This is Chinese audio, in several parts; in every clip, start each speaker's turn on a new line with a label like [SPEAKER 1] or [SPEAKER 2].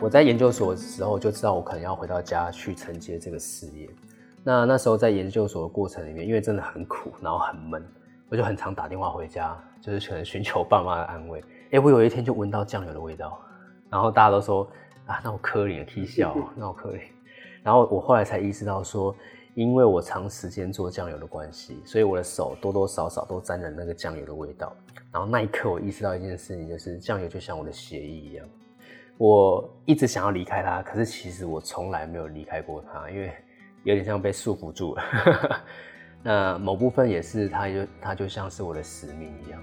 [SPEAKER 1] 我在研究所的时候就知道我可能要回到家去承接这个事业。那那时候在研究所的过程里面，因为真的很苦，然后很闷，我就很常打电话回家，就是可能寻求爸妈的安慰。哎，我有一天就闻到酱油的味道，然后大家都说啊，那我可怜，可以笑，那我可怜。然后我后来才意识到说，因为我长时间做酱油的关系，所以我的手多多少少都沾了那个酱油的味道。然后那一刻，我意识到一件事情，就是酱油就像我的血液一样，我一直想要离开它，可是其实我从来没有离开过它，因为有点像被束缚住了。那某部分也是，它就它就像是我的使命一样。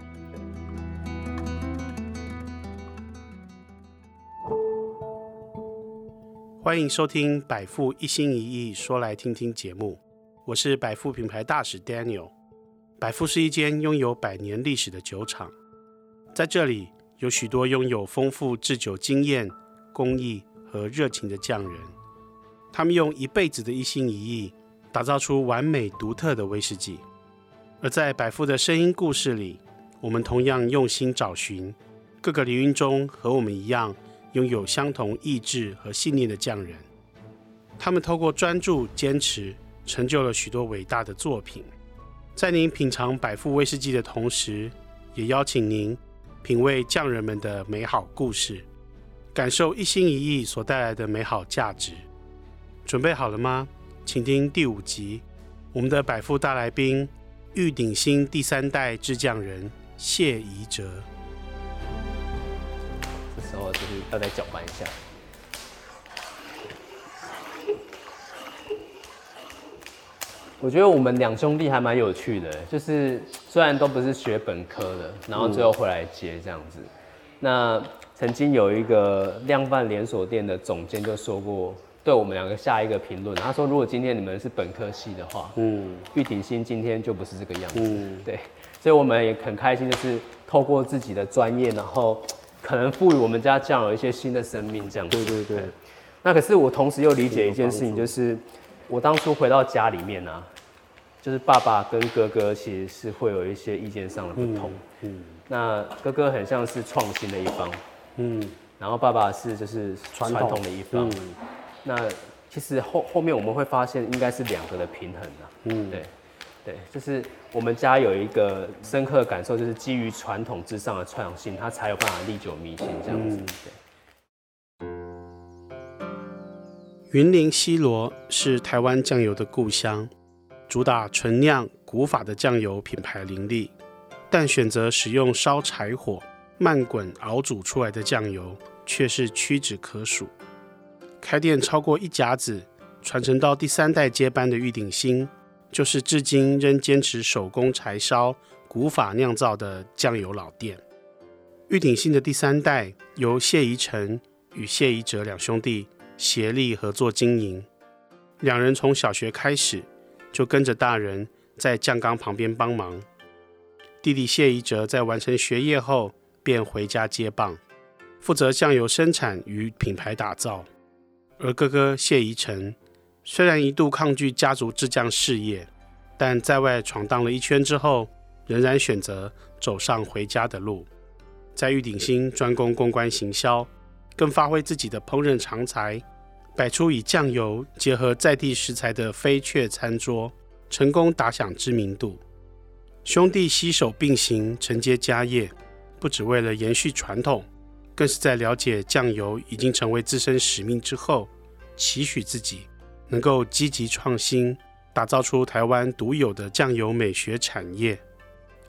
[SPEAKER 2] 欢迎收听百富一心一意说来听听节目，我是百富品牌大使 Daniel。百富是一间拥有百年历史的酒厂，在这里有许多拥有丰富制酒经验、工艺和热情的匠人，他们用一辈子的一心一意，打造出完美独特的威士忌。而在百富的声音故事里，我们同样用心找寻各个领域中和我们一样。拥有相同意志和信念的匠人，他们透过专注坚持，成就了许多伟大的作品。在您品尝百富威士忌的同时，也邀请您品味匠人们的美好故事，感受一心一意所带来的美好价值。准备好了吗？请听第五集，我们的百富大来宾——玉鼎新第三代制匠人谢宜哲。
[SPEAKER 1] 这时候就是要再搅拌一下。我觉得我们两兄弟还蛮有趣的，就是虽然都不是学本科的，然后最后回来接这样子。嗯、那曾经有一个量贩连锁店的总监就说过，对我们两个下一个评论，他说如果今天你们是本科系的话，嗯，玉鼎新今天就不是这个样子。嗯，对，所以我们也很开心，就是透过自己的专业，然后。可能赋予我们家酱有一些新的生命，这样子。对对对。那可是我同时又理解一件事情，就是我当初回到家里面啊，就是爸爸跟哥哥其实是会有一些意见上的不同。嗯。嗯，那哥哥很像是创新的一方，嗯，然后爸爸是就是传统的一方。嗯。那其实后后面我们会发现，应该是两个的平衡啊。嗯，对。对，就是我们家有一个深刻的感受，就是基于传统之上的创新，它才有办法历久弥新这样子。
[SPEAKER 2] 对，云林西螺是台湾酱油的故乡，主打纯酿古法的酱油品牌林立，但选择使用烧柴火慢滚熬煮出来的酱油却是屈指可数。开店超过一甲子，传承到第三代接班的玉鼎新。就是至今仍坚持手工柴烧、古法酿造的酱油老店。玉鼎新的第三代由谢宜成与谢宜哲两兄弟协力合作经营。两人从小学开始就跟着大人在酱缸旁边帮忙。弟弟谢宜哲在完成学业后便回家接棒，负责酱油生产与品牌打造。而哥哥谢宜成。虽然一度抗拒家族制酱事业，但在外闯荡了一圈之后，仍然选择走上回家的路。在玉鼎新专攻公关行销，更发挥自己的烹饪长才，摆出以酱油结合在地食材的飞雀餐桌，成功打响知名度。兄弟携手并行，承接家业，不只为了延续传统，更是在了解酱油已经成为自身使命之后，期许自己。能够积极创新，打造出台湾独有的酱油美学产业。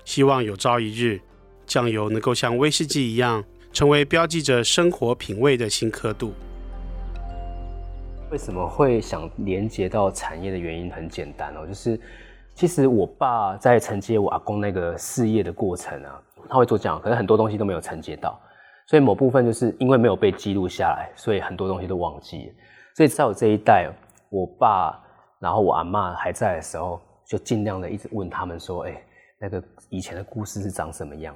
[SPEAKER 2] 希望有朝一日，酱油能够像威士忌一样，成为标记着生活品味的新刻度。
[SPEAKER 1] 为什么会想连接到产业的原因很简单哦，就是其实我爸在承接我阿公那个事业的过程啊，他会做这样，可是很多东西都没有承接到，所以某部分就是因为没有被记录下来，所以很多东西都忘记。所以在我这一代。我爸，然后我阿嬷还在的时候，就尽量的一直问他们说：“哎，那个以前的故事是长什么样？”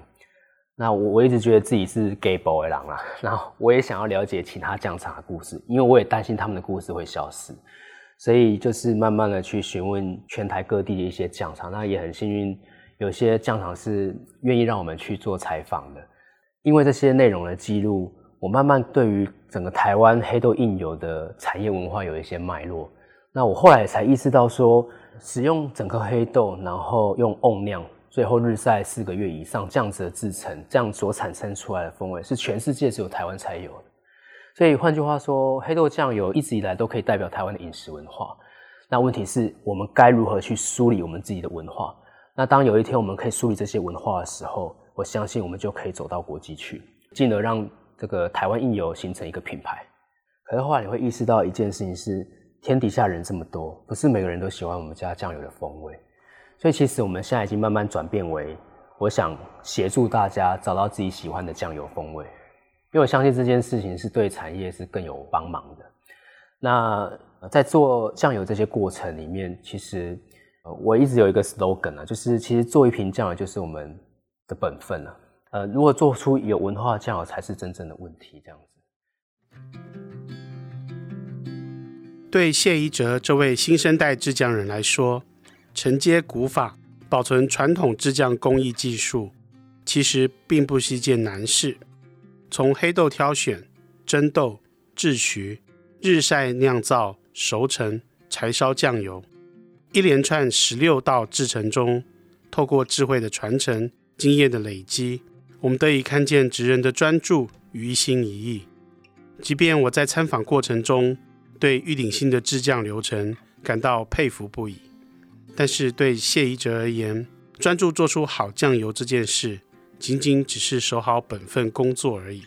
[SPEAKER 1] 那我我一直觉得自己是 gay boy 狼啦，然后我也想要了解其他酱厂的故事，因为我也担心他们的故事会消失，所以就是慢慢的去询问全台各地的一些酱厂。那也很幸运，有些酱厂是愿意让我们去做采访的，因为这些内容的记录，我慢慢对于整个台湾黑豆印油的产业文化有一些脉络。那我后来才意识到说，使用整颗黑豆，然后用瓮酿，最后日晒四个月以上这样子的制程，这样所产生出来的风味是全世界只有台湾才有的。所以换句话说，黑豆酱油一直以来都可以代表台湾的饮食文化。那问题是我们该如何去梳理我们自己的文化？那当有一天我们可以梳理这些文化的时候，我相信我们就可以走到国际去，进而让这个台湾印油形成一个品牌。可是后来你会意识到一件事情是，天底下人这么多，不是每个人都喜欢我们家酱油的风味。所以其实我们现在已经慢慢转变为，我想协助大家找到自己喜欢的酱油风味，因为我相信这件事情是对产业是更有帮忙的。那在做酱油这些过程里面，其实我一直有一个 slogan 啊，就是其实做一瓶酱油就是我们的本分啊。呃，如果做出有文化的酱油才是真正的问题，这样子。
[SPEAKER 2] 对谢宜哲这位新生代制酱人来说，承接古法、保存传统制酱工艺技术，其实并不是一件难事。从黑豆挑选、蒸豆、制曲、日晒酿造、熟成、柴烧酱油，一连串十六道制程中，透过智慧的传承、经验的累积，我们得以看见职人的专注与一心一意。即便我在参访过程中，对玉鼎新的制酱流程感到佩服不已，但是对谢宜哲而言，专注做出好酱油这件事，仅仅只是守好本分工作而已。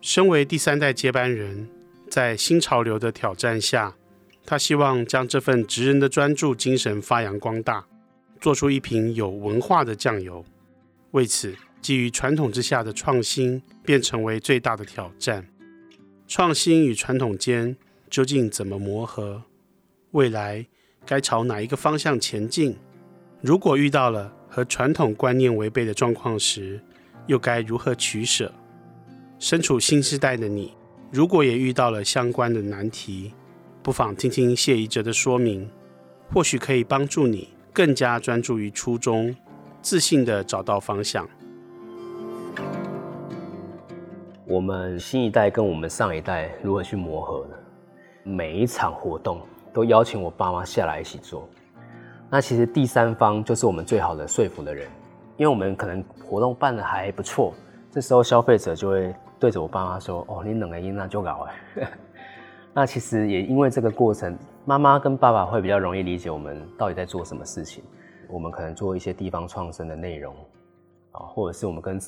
[SPEAKER 2] 身为第三代接班人，在新潮流的挑战下，他希望将这份职人的专注精神发扬光大，做出一瓶有文化的酱油。为此，基于传统之下的创新，便成为最大的挑战。创新与传统间。究竟怎么磨合？未来该朝哪一个方向前进？如果遇到了和传统观念违背的状况时，又该如何取舍？身处新时代的你，如果也遇到了相关的难题，不妨听听谢宜哲的说明，或许可以帮助你更加专注于初衷，自信地找到方向。
[SPEAKER 1] 我们新一代跟我们上一代如何去磨合呢？每一场活动都邀请我爸妈下来一起做，那其实第三方就是我们最好的说服的人，因为我们可能活动办得还不错，这时候消费者就会对着我爸妈说：“哦，你冷个音那就搞哎。”那其实也因为这个过程，妈妈跟爸爸会比较容易理解我们到底在做什么事情。我们可能做一些地方创生的内容啊，或者是我们跟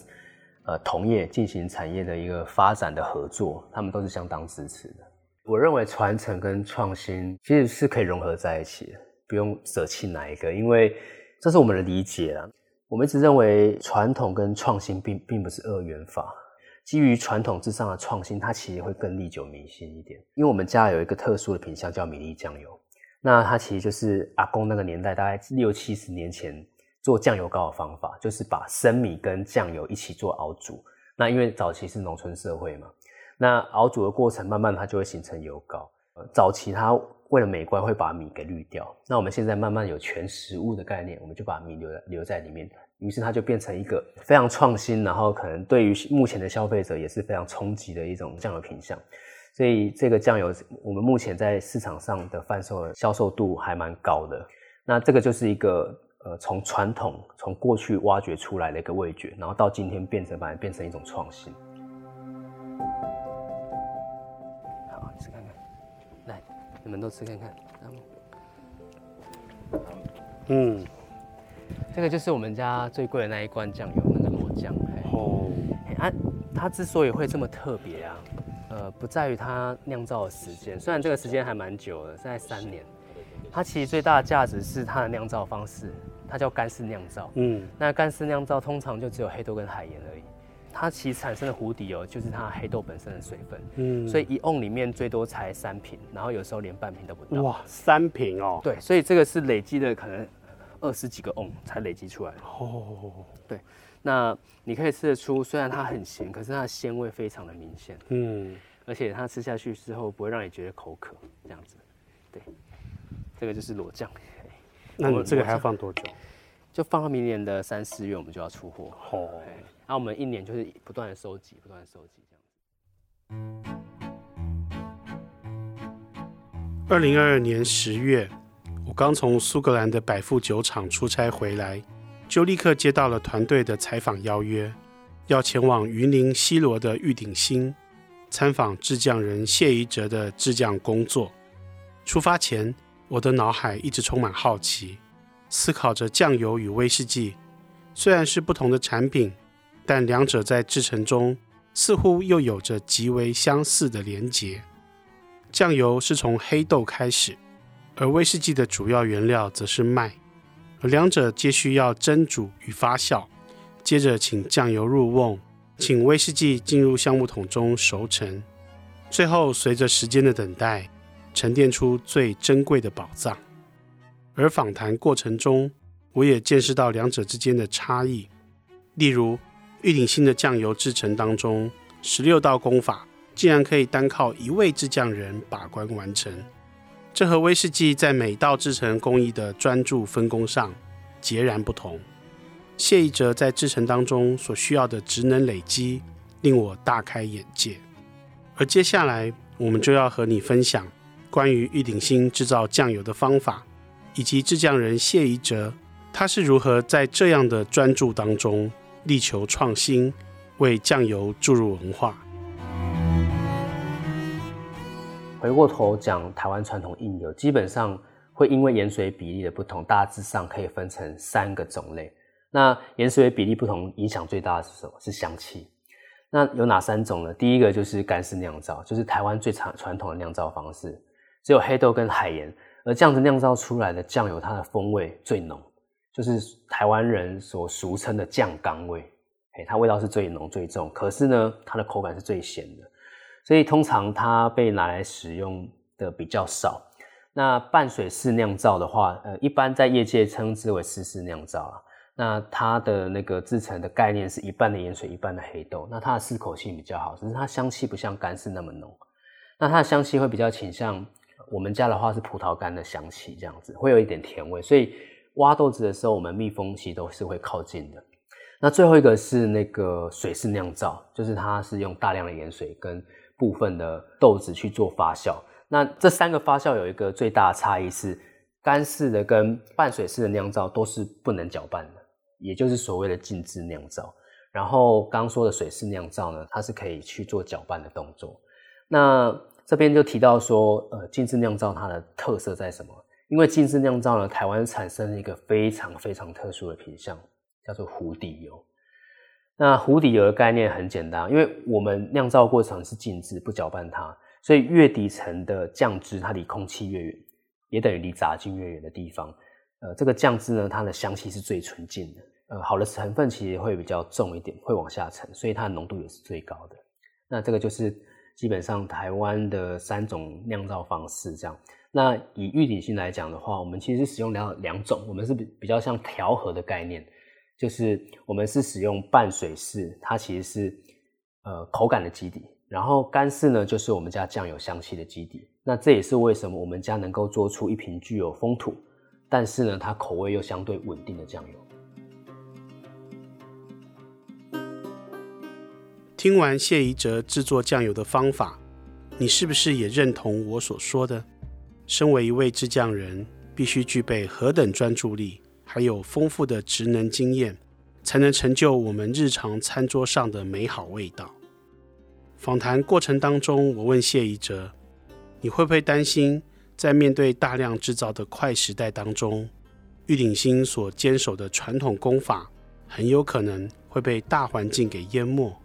[SPEAKER 1] 呃同业进行产业的一个发展的合作，他们都是相当支持的。我认为传承跟创新其实是可以融合在一起的，不用舍弃哪一个，因为这是我们的理解啊。我们一直认为传统跟创新并并不是二元法，基于传统之上的创新，它其实会更历久弥新一点。因为我们家有一个特殊的品项叫米粒酱油，那它其实就是阿公那个年代，大概六七十年前做酱油膏的方法，就是把生米跟酱油一起做熬煮。那因为早期是农村社会嘛。那熬煮的过程，慢慢它就会形成油膏。早期它为了美观会把米给滤掉，那我们现在慢慢有全食物的概念，我们就把米留留在里面，于是它就变成一个非常创新，然后可能对于目前的消费者也是非常冲击的一种酱油品相。所以这个酱油我们目前在市场上的贩售销售度还蛮高的。那这个就是一个呃从传统从过去挖掘出来的一个味觉，然后到今天变成把它变成一种创新。你们都吃看看，
[SPEAKER 2] 嗯，
[SPEAKER 1] 这个就是我们家最贵的那一罐酱油，那个罗酱。哦，啊，它之所以会这么特别啊，呃，不在于它酿造的时间，虽然这个时间还蛮久的，在三年。它其实最大的价值是它的酿造方式，它叫干式酿造。嗯，那干式酿造通常就只有黑豆跟海盐而已。它其实产生的湖底油就是它黑豆本身的水分，嗯，所以一瓮里面最多才三瓶，然后有时候连半瓶都不到。
[SPEAKER 2] 哇，三瓶哦。
[SPEAKER 1] 对，所以这个是累积的，可能二十几个瓮才累积出来的。哦，对，那你可以吃得出，虽然它很咸，可是它的鲜味非常的明显，嗯，而且它吃下去之后不会让你觉得口渴，这样子。对，这个就是裸酱。
[SPEAKER 2] 那你这个还要放多久？
[SPEAKER 1] 就放到明年的三四月，我们就要出货。哦。那、啊、我们一年就是不断的收集，不断的收集这样子。
[SPEAKER 2] 二零二二年十月，我刚从苏格兰的百富酒厂出差回来，就立刻接到了团队的采访邀约，要前往云林西罗的玉鼎新参访制匠人谢宜哲的制匠工作。出发前，我的脑海一直充满好奇，思考着酱油与威士忌虽然是不同的产品，但两者在制成中似乎又有着极为相似的连结。酱油是从黑豆开始，而威士忌的主要原料则是麦，而两者皆需要蒸煮与发酵。接着，请酱油入瓮，请威士忌进入橡木桶中熟成，最后随着时间的等待，沉淀出最珍贵的宝藏。而访谈过程中，我也见识到两者之间的差异。例如，玉鼎新的酱油制成当中，十六道工法。竟然可以单靠一位制酱人把关完成，这和威士忌在每道制成工艺的专注分工上截然不同。谢宜哲在制程当中所需要的职能累积，令我大开眼界。而接下来，我们就要和你分享关于玉鼎新制造酱油的方法，以及制酱人谢宜哲他是如何在这样的专注当中力求创新，为酱油注入文化。
[SPEAKER 1] 回过头讲台湾传统印油，基本上会因为盐水比例的不同，大致上可以分成三个种类。那盐水比例不同，影响最大的是什么？是香气。那有哪三种呢？第一个就是干式酿造，就是台湾最传传统的酿造方式，只有黑豆跟海盐，而这样子酿造出来的酱油，它的风味最浓，就是台湾人所俗称的酱缸味。哎，它味道是最浓最重，可是呢，它的口感是最咸的。所以通常它被拿来使用的比较少。那半水式酿造的话，呃，一般在业界称之为湿式酿造啊。那它的那个制成的概念是一半的盐水，一半的黑豆。那它的适口性比较好，只是它香气不像干式那么浓。那它的香气会比较倾向我们家的话是葡萄干的香气，这样子会有一点甜味。所以挖豆子的时候，我们密封其实都是会靠近的。那最后一个是那个水式酿造，就是它是用大量的盐水跟部分的豆子去做发酵，那这三个发酵有一个最大的差异是，干式的跟半水式的酿造都是不能搅拌的，也就是所谓的静置酿造。然后刚说的水式酿造呢，它是可以去做搅拌的动作。那这边就提到说，呃，静置酿造它的特色在什么？因为静置酿造呢，台湾产生一个非常非常特殊的品项，叫做湖底油。那湖底油的概念很简单，因为我们酿造过程是静置，不搅拌它，所以越底层的酱汁它离空气越远，也等于离杂菌越远的地方，呃，这个酱汁呢，它的香气是最纯净的，呃，好的成分其实会比较重一点，会往下沉，所以它的浓度也是最高的。那这个就是基本上台湾的三种酿造方式这样。那以玉鼎性来讲的话，我们其实使用两两种，我们是比比较像调和的概念。就是我们是使用半水式，它其实是呃口感的基底，然后干式呢就是我们家酱油香气的基底。那这也是为什么我们家能够做出一瓶具有风土，但是呢它口味又相对稳定的酱油。
[SPEAKER 2] 听完谢宜哲制作酱油的方法，你是不是也认同我所说的？身为一位制酱人，必须具备何等专注力？还有丰富的职能经验，才能成就我们日常餐桌上的美好味道。访谈过程当中，我问谢宜哲：“你会不会担心，在面对大量制造的快时代当中，玉鼎新所坚守的传统工法，很有可能会被大环境给淹没？”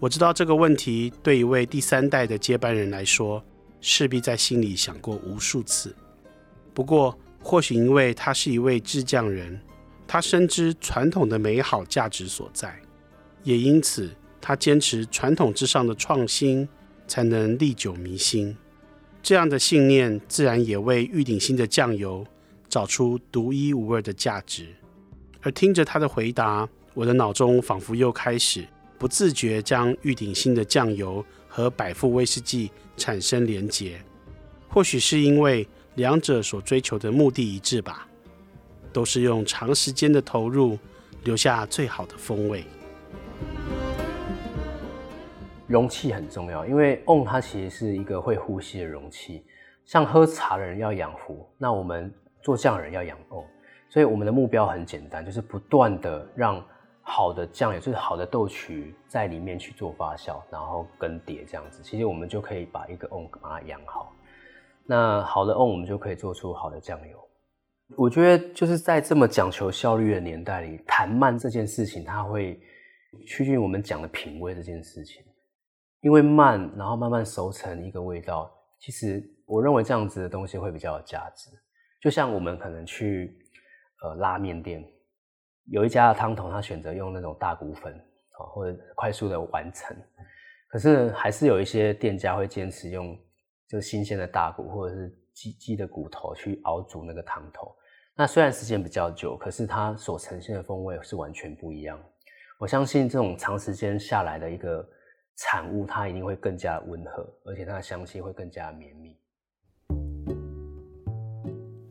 [SPEAKER 2] 我知道这个问题对一位第三代的接班人来说，势必在心里想过无数次。不过，或许因为他是一位制酱人，他深知传统的美好价值所在，也因此他坚持传统之上的创新，才能历久弥新。这样的信念自然也为玉鼎新的酱油找出独一无二的价值。而听着他的回答，我的脑中仿佛又开始不自觉将玉鼎新的酱油和百富威士忌产生连结。或许是因为。两者所追求的目的一致吧，都是用长时间的投入留下最好的风味。
[SPEAKER 1] 容器很重要，因为瓮它其实是一个会呼吸的容器，像喝茶的人要养壶，那我们做酱人要养瓮。所以我们的目标很简单，就是不断的让好的酱油，就是好的豆曲在里面去做发酵，然后更迭这样子。其实我们就可以把一个瓮把它养好。那好的瓮，我们就可以做出好的酱油。我觉得就是在这么讲求效率的年代里，谈慢这件事情，它会趋近于我们讲的品味这件事情。因为慢，然后慢慢熟成一个味道，其实我认为这样子的东西会比较有价值。就像我们可能去。呃，拉面店有一家的汤头，他选择用那种大骨粉，或者快速的完成。可是还是有一些店家会坚持用就新鲜的大骨或者是鸡鸡的骨头去熬煮那个汤头。那虽然时间比较久，可是它所呈现的风味是完全不一样。我相信这种长时间下来的一个产物，它一定会更加温和，而且它的香气会更加绵密。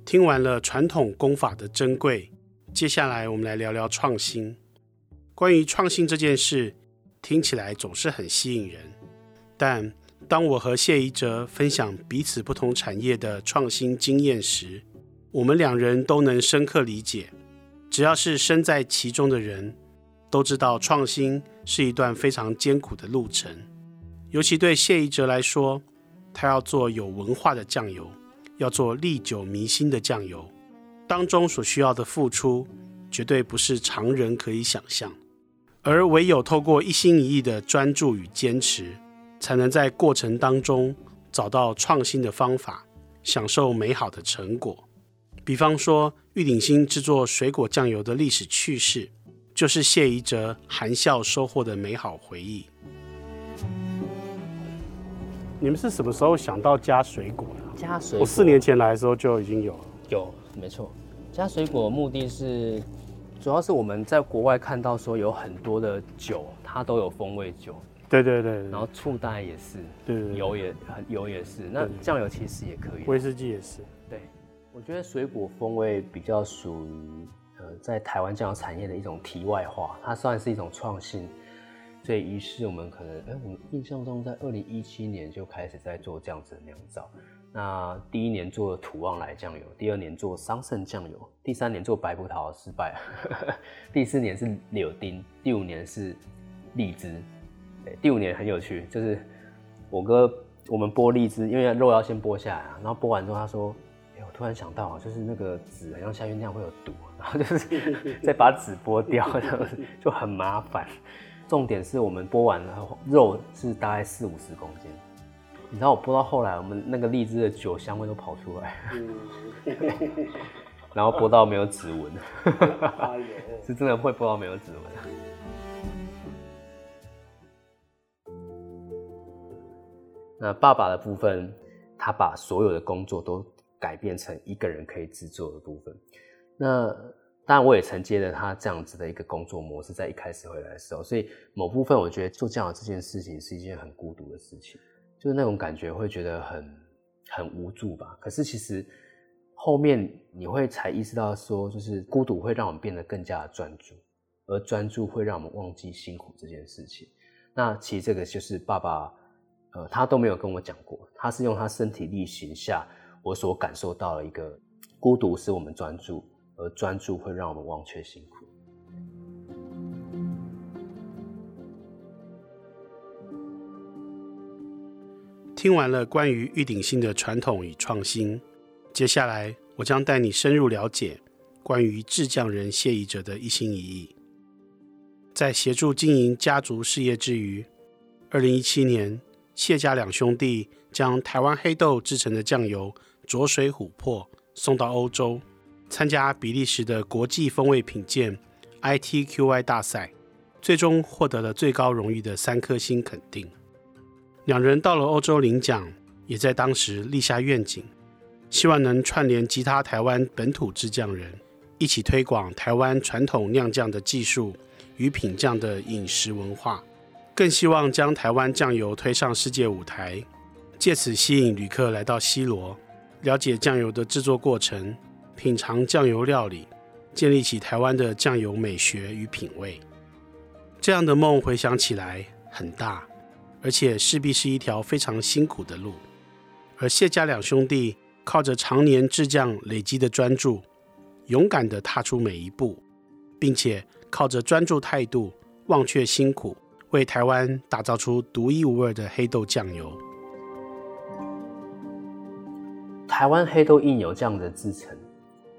[SPEAKER 2] 听完了传统工法的珍贵，接下来我们来聊聊创新。关于创新这件事，听起来总是很吸引人。但当我和谢宜哲分享彼此不同产业的创新经验时，我们两人都能深刻理解，只要是身在其中的人，都知道创新是一段非常艰苦的路程。尤其对谢宜哲来说，他要做有文化的酱油。要做历久弥新的酱油，当中所需要的付出，绝对不是常人可以想象。而唯有透过一心一意的专注与坚持，才能在过程当中找到创新的方法，享受美好的成果。比方说，玉鼎新制作水果酱油的历史趣事，就是谢宜哲含笑收获的美好回忆。你们是什么时候想到加水果的？
[SPEAKER 1] 加水果，
[SPEAKER 2] 我四年前来的时候就已经有了。
[SPEAKER 1] 有，没错。加水果的目的是，主要是我们在国外看到说有很多的酒，它都有风味酒。
[SPEAKER 2] 对对对，对。
[SPEAKER 1] 然后醋大概也是，
[SPEAKER 2] 对，对，对，
[SPEAKER 1] 油也很油也是。那酱油其实也可以。
[SPEAKER 2] 威士忌也是。
[SPEAKER 1] 对，我觉得水果风味比较属于呃，在台湾酱油产业的一种题外话，它算是一种创新。所以于是我们可能，哎、欸，我们印象中在二零一七年就开始在做这样子的酿造。那第一年做土旺来酱油，第二年做桑葚酱油，第三年做白葡萄失败，第四年是柳丁，第五年是荔枝。第五年很有趣，就是我哥我们剥荔枝，因为肉要先剥下来啊，然后剥完之后他说，哎、我突然想到啊，就是那个籽好像下去那样会有毒，然后就是再把籽剥掉，这 样就很麻烦。重点是我们剥完了肉是大概四五十公斤。你知道我播到后来，我们那个荔枝的酒香味都跑出来，然后播到没有指纹，是真的会播到没有指纹。那爸爸的部分，他把所有的工作都改变成一个人可以制作的部分。那当然，我也承接了他这样子的一个工作模式，在一开始回来的时候，所以某部分我觉得做这样的这件事情是一件很孤独的事情。就是那种感觉，会觉得很很无助吧。可是其实后面你会才意识到，说就是孤独会让我们变得更加的专注，而专注会让我们忘记辛苦这件事情。那其实这个就是爸爸，呃，他都没有跟我讲过，他是用他身体力行下，我所感受到的一个孤独使我们专注，而专注会让我们忘却辛苦。
[SPEAKER 2] 听完了关于玉鼎新的传统与创新，接下来我将带你深入了解关于制酱人谢宜哲的一心一意。在协助经营家族事业之余，二零一七年，谢家两兄弟将台湾黑豆制成的酱油浊水琥珀送到欧洲，参加比利时的国际风味品鉴 ITQI 大赛，最终获得了最高荣誉的三颗星肯定。两人到了欧洲领奖，也在当时立下愿景，希望能串联其他台湾本土制酱人，一起推广台湾传统酿酱的技术与品酱的饮食文化，更希望将台湾酱油推上世界舞台，借此吸引旅客来到西罗，了解酱油的制作过程，品尝酱油料理，建立起台湾的酱油美学与品味。这样的梦回想起来很大。而且势必是一条非常辛苦的路，而谢家两兄弟靠着常年制酱累积的专注，勇敢地踏出每一步，并且靠着专注态度，忘却辛苦，为台湾打造出独一无二的黑豆酱油。
[SPEAKER 1] 台湾黑豆印油这样的制成，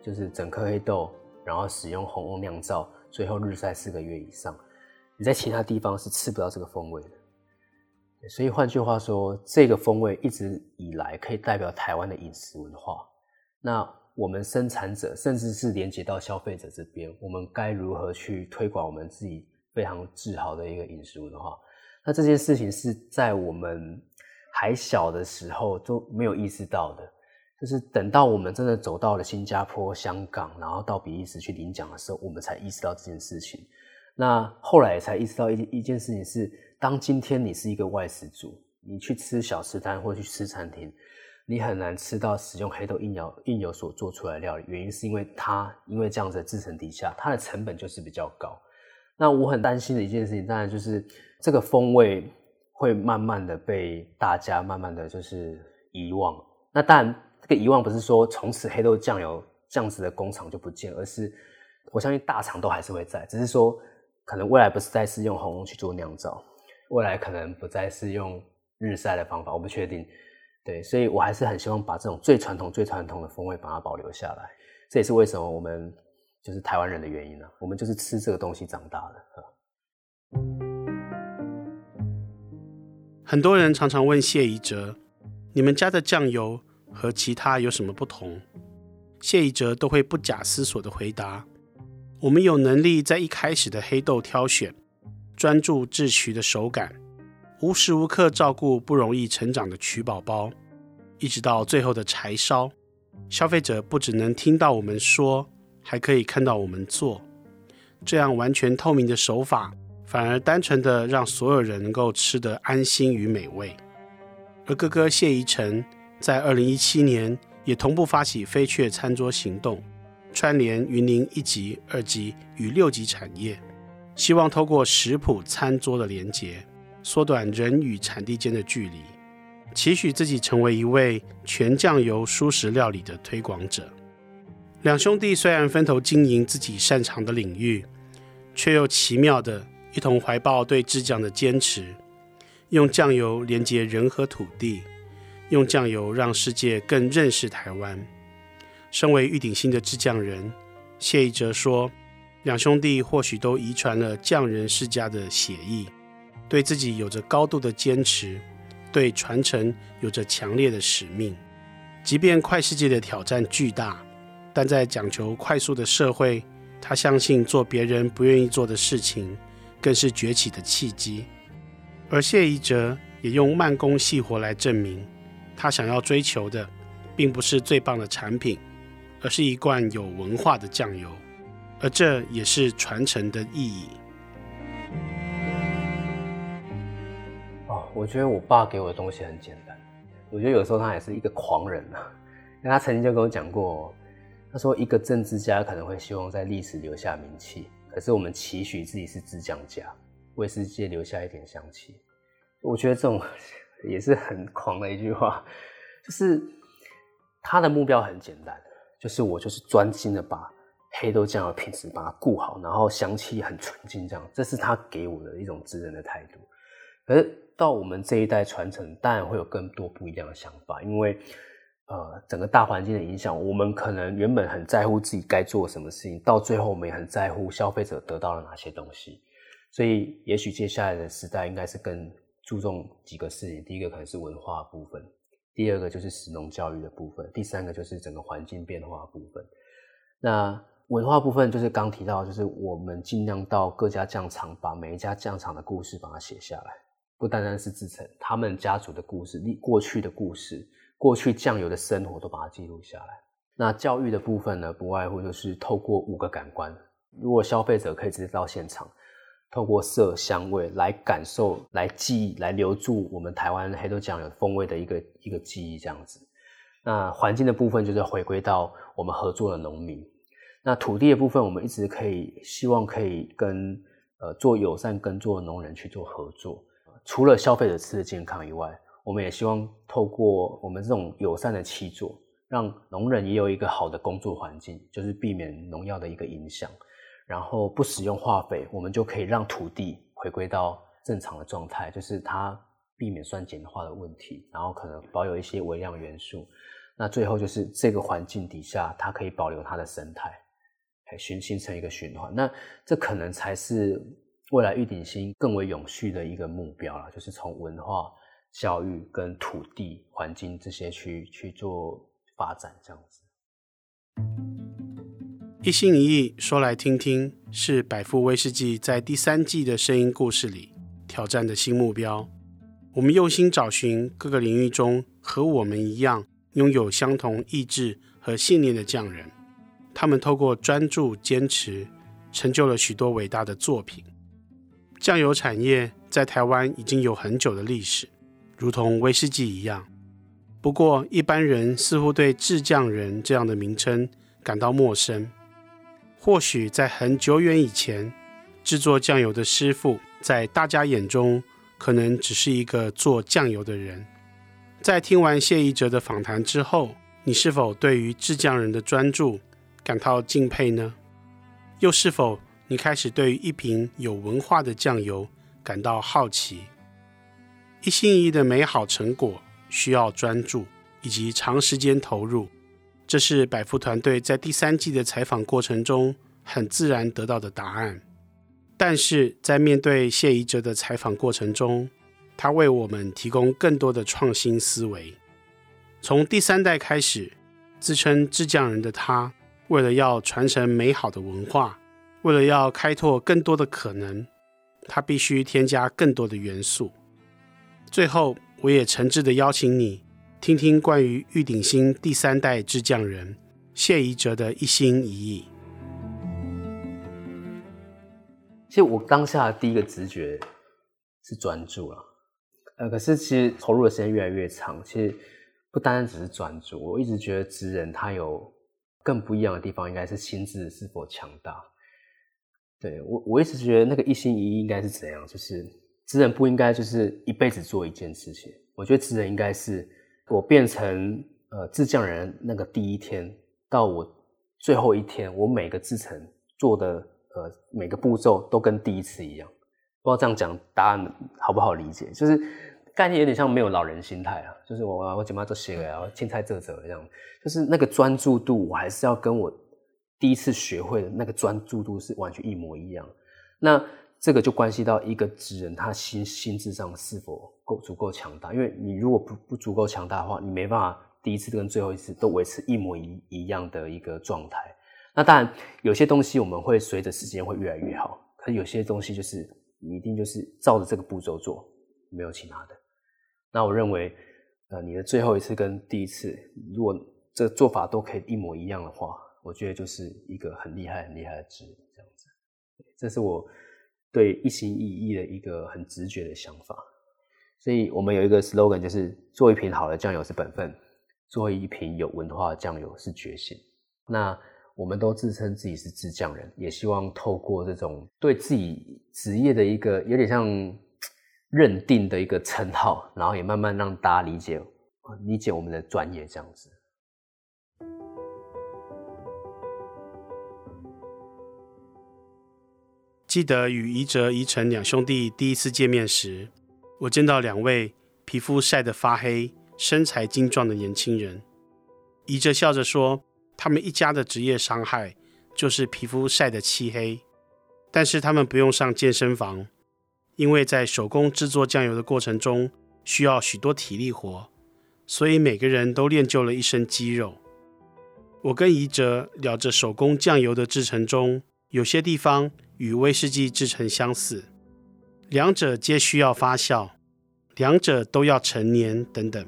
[SPEAKER 1] 就是整颗黑豆，然后使用红瓮酿造，最后日晒四个月以上。你在其他地方是吃不到这个风味的。所以换句话说，这个风味一直以来可以代表台湾的饮食文化。那我们生产者，甚至是连接到消费者这边，我们该如何去推广我们自己非常自豪的一个饮食文化？那这件事情是在我们还小的时候都没有意识到的，就是等到我们真的走到了新加坡、香港，然后到比利时去领奖的时候，我们才意识到这件事情。那后来才意识到一一件事情是，当今天你是一个外食族，你去吃小吃摊或去吃餐厅，你很难吃到使用黑豆印油印油所做出来的料理。原因是因为它因为这样子的制成底下，它的成本就是比较高。那我很担心的一件事情，当然就是这个风味会慢慢的被大家慢慢的就是遗忘。那当然，这个遗忘不是说从此黑豆酱油这样子的工厂就不见，而是我相信大厂都还是会在，只是说。可能未来不是再是用红瓮去做酿造，未来可能不再是用日晒的方法，我不确定。对，所以我还是很希望把这种最传统、最传统的风味把它保留下来。这也是为什么我们就是台湾人的原因呢、我们就是吃这个东西长大的。
[SPEAKER 2] 很多人常常问谢宜哲：“你们家的酱油和其他有什么不同？”谢宜哲都会不假思索的回答。我们有能力在一开始的黑豆挑选，专注制曲的手感，无时无刻照顾不容易成长的曲宝宝，一直到最后的柴烧。消费者不只能听到我们说，还可以看到我们做。这样完全透明的手法，反而单纯的让所有人能够吃得安心与美味。而哥哥谢宜成在二零一七年也同步发起飞雀餐桌行动。串联云林一级、二级与六级产业，希望透过食谱餐桌的连结，缩短人与产地间的距离，期许自己成为一位全酱油蔬食料理的推广者。两兄弟虽然分头经营自己擅长的领域，却又奇妙地一同怀抱对制酱的坚持，用酱油连接人和土地，用酱油让世界更认识台湾。身为玉鼎新的制酱人，谢宜哲说：“两兄弟或许都遗传了匠人世家的血意，对自己有着高度的坚持，对传承有着强烈的使命。即便快世界的挑战巨大，但在讲求快速的社会，他相信做别人不愿意做的事情，更是崛起的契机。而谢宜哲也用慢工细活来证明，他想要追求的，并不是最棒的产品。”而是一罐有文化的酱油，而这也是传承的意义。
[SPEAKER 1] 哦，我觉得我爸给我的东西很简单。我觉得有时候他也是一个狂人啊，因为他曾经就跟我讲过，他说一个政治家可能会希望在历史留下名气，可是我们期许自己是制酱家，为世界留下一点香气。我觉得这种 也是很狂的一句话，就是他的目标很简单。就是我就是专心的把黑豆酱油品质把它顾好，然后香气很纯净，这样，这是他给我的一种职人的态度。可是到我们这一代传承，当然会有更多不一样的想法，因为呃整个大环境的影响，我们可能原本很在乎自己该做什么事情，到最后我们也很在乎消费者得到了哪些东西。所以也许接下来的时代应该是更注重几个事情，第一个可能是文化部分。第二个就是食农教育的部分，第三个就是整个环境变化的部分。那文化部分就是刚提到，就是我们尽量到各家酱厂，把每一家酱厂的故事把它写下来，不单单是制程，他们家族的故事、历过去的故事、过去酱油的生活都把它记录下来。那教育的部分呢，不外乎就是透过五个感官，如果消费者可以直接到现场。透过色香味来感受、来记忆、来留住我们台湾黑豆酱油风味的一个一个记忆，这样子。那环境的部分就是回归到我们合作的农民。那土地的部分，我们一直可以希望可以跟呃做友善耕作的农人去做合作。除了消费者吃的健康以外，我们也希望透过我们这种友善的七座，让农人也有一个好的工作环境，就是避免农药的一个影响，然后不使用化肥，我们就可以让土地回归到正常的状态，就是它避免酸碱化的问题，然后可能保有一些微量元素。那最后就是这个环境底下，它可以保留它的生态，形形成一个循环。那这可能才是未来玉鼎新更为永续的一个目标了，就是从文化。教育跟土地环境这些去去做发展，这样子。
[SPEAKER 2] 一心一意说来听听，是百富威士忌在第三季的声音故事里挑战的新目标。我们用心找寻各个领域中和我们一样拥有相同意志和信念的匠人，他们透过专注坚持，成就了许多伟大的作品。酱油产业在台湾已经有很久的历史。如同威士忌一样，不过一般人似乎对制酱人这样的名称感到陌生。或许在很久远以前，制作酱油的师傅在大家眼中可能只是一个做酱油的人。在听完谢宜哲的访谈之后，你是否对于制酱人的专注感到敬佩呢？又是否你开始对于一瓶有文化的酱油感到好奇？一心一意的美好成果需要专注以及长时间投入，这是百富团队在第三季的采访过程中很自然得到的答案。但是在面对谢宜哲的采访过程中，他为我们提供更多的创新思维。从第三代开始，自称制酱人的他，为了要传承美好的文化，为了要开拓更多的可能，他必须添加更多的元素。最后，我也诚挚的邀请你听听关于玉鼎新第三代制匠人谢宜哲的一心一意。
[SPEAKER 1] 其实我当下的第一个直觉是专注了，呃，可是其实投入的时间越来越长，其实不单单只是专注，我一直觉得职人他有更不一样的地方，应该是心智是否强大。对，我，我一直觉得那个一心一意应该是怎样，就是。职人不应该就是一辈子做一件事情。我觉得职人应该是我变成呃制酱人那个第一天到我最后一天，我每个制程做的呃每个步骤都跟第一次一样。不知道这样讲答案好不好理解？就是概念有点像没有老人心态啊，就是我我怎么做写了，青菜这这这样，就是那个专注度，我还是要跟我第一次学会的那个专注度是完全一模一样。那。这个就关系到一个职人他心心智上是否够足够强大，因为你如果不不足够强大的话，你没办法第一次跟最后一次都维持一模一一样的一个状态。那当然有些东西我们会随着时间会越来越好，可是有些东西就是你一定就是照着这个步骤做，没有其他的。那我认为，呃，你的最后一次跟第一次，如果这做法都可以一模一样的话，我觉得就是一个很厉害很厉害的职人这样子。这是我。对一心一意的一个很直觉的想法，所以我们有一个 slogan，就是做一瓶好的酱油是本分，做一瓶有文化的酱油是决心。那我们都自称自己是制酱人，也希望透过这种对自己职业的一个有点像认定的一个称号，然后也慢慢让大家理解理解我们的专业这样子。
[SPEAKER 2] 记得与宜哲、宜晨两兄弟第一次见面时，我见到两位皮肤晒得发黑、身材精壮的年轻人。宜哲笑着说：“他们一家的职业伤害就是皮肤晒得漆黑，但是他们不用上健身房，因为在手工制作酱油的过程中需要许多体力活，所以每个人都练就了一身肌肉。”我跟宜哲聊着手工酱油的制成中，有些地方。与威士忌制成相似，两者皆需要发酵，两者都要陈年等等。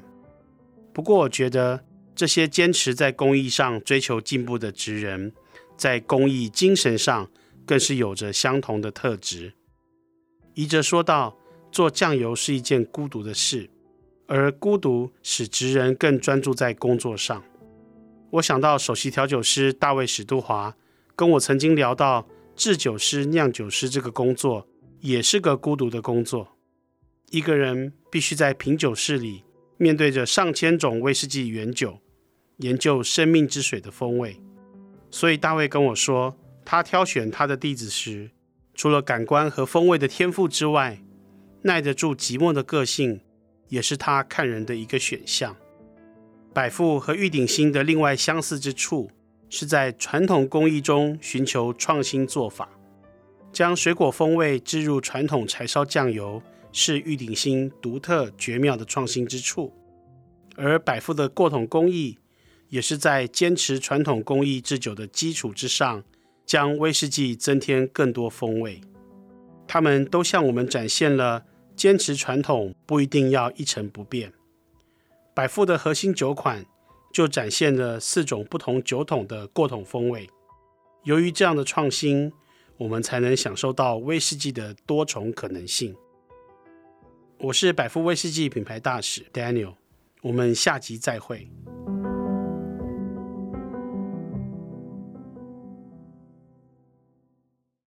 [SPEAKER 2] 不过，我觉得这些坚持在工艺上追求进步的职人，在工艺精神上更是有着相同的特质。宜哲说道：“做酱油是一件孤独的事，而孤独使职人更专注在工作上。”我想到首席调酒师大卫史都华跟我曾经聊到。制酒师、酿酒师这个工作也是个孤独的工作。一个人必须在品酒室里面对着上千种威士忌原酒，研究生命之水的风味。所以大卫跟我说，他挑选他的弟子时，除了感官和风味的天赋之外，耐得住寂寞的个性，也是他看人的一个选项。百富和玉鼎新的另外相似之处，是在传统工艺中寻求创新做法，将水果风味置入传统柴烧酱油，是玉鼎新独特绝妙的创新之处。而百富的过桶工艺，也是在坚持传统工艺制酒的基础之上，将威士忌增添更多风味。他们都向我们展现了坚持传统不一定要一成不变。百富的核心酒款就展现了四种不同酒桶的过桶风味。由于这样的创新，我们才能享受到威士忌的多重可能性。我是百富威士忌品牌大使 Daniel，我们下集再会。